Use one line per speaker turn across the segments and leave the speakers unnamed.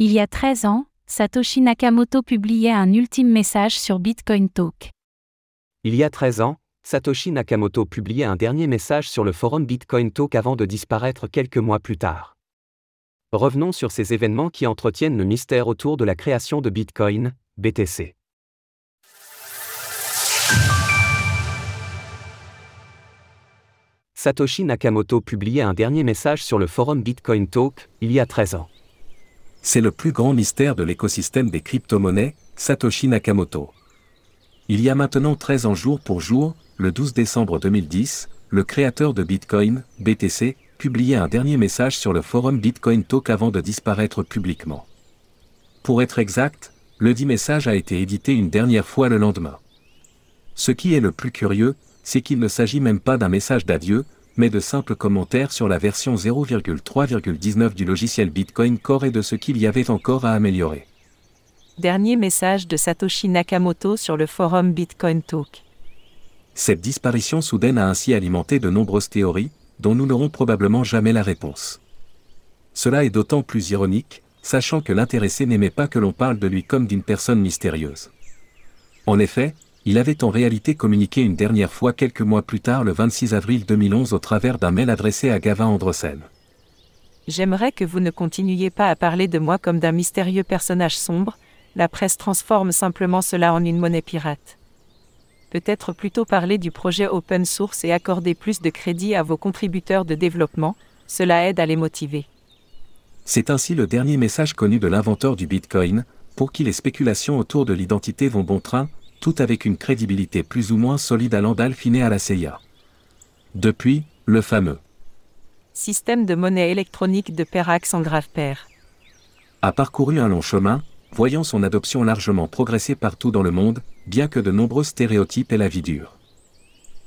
Il y a 13 ans, Satoshi Nakamoto publiait un ultime message sur Bitcoin Talk.
Il y a 13 ans, Satoshi Nakamoto publiait un dernier message sur le forum Bitcoin Talk avant de disparaître quelques mois plus tard. Revenons sur ces événements qui entretiennent le mystère autour de la création de Bitcoin, BTC. Satoshi Nakamoto publiait un dernier message sur le forum Bitcoin Talk, il y a 13 ans.
C'est le plus grand mystère de l'écosystème des crypto-monnaies, Satoshi Nakamoto. Il y a maintenant 13 ans jour pour jour, le 12 décembre 2010, le créateur de Bitcoin, BTC, publiait un dernier message sur le forum Bitcoin Talk avant de disparaître publiquement. Pour être exact, le dit message a été édité une dernière fois le lendemain. Ce qui est le plus curieux, c'est qu'il ne s'agit même pas d'un message d'adieu, mais de simples commentaires sur la version 0,3,19 du logiciel Bitcoin Core et de ce qu'il y avait encore à améliorer.
Dernier message de Satoshi Nakamoto sur le forum Bitcoin Talk.
Cette disparition soudaine a ainsi alimenté de nombreuses théories, dont nous n'aurons probablement jamais la réponse. Cela est d'autant plus ironique, sachant que l'intéressé n'aimait pas que l'on parle de lui comme d'une personne mystérieuse. En effet, il avait en réalité communiqué une dernière fois quelques mois plus tard le 26 avril 2011 au travers d'un mail adressé à Gavin Andresen.
J'aimerais que vous ne continuiez pas à parler de moi comme d'un mystérieux personnage sombre, la presse transforme simplement cela en une monnaie pirate. Peut-être plutôt parler du projet open source et accorder plus de crédit à vos contributeurs de développement, cela aide à les motiver.
C'est ainsi le dernier message connu de l'inventeur du Bitcoin, pour qui les spéculations autour de l'identité vont bon train, tout avec une crédibilité plus ou moins solide à l'Andalfiné à la CIA. Depuis, le fameux
système de monnaie électronique de Perax en grave pair
a parcouru un long chemin, voyant son adoption largement progresser partout dans le monde, bien que de nombreux stéréotypes aient la vie dure.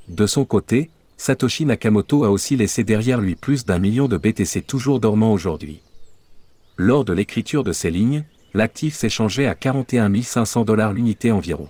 De son côté, Satoshi Nakamoto a aussi laissé derrière lui plus d'un million de BTC toujours dormants aujourd'hui. Lors de l'écriture de ces lignes, l'actif s'échangeait à 41 500 dollars l'unité environ.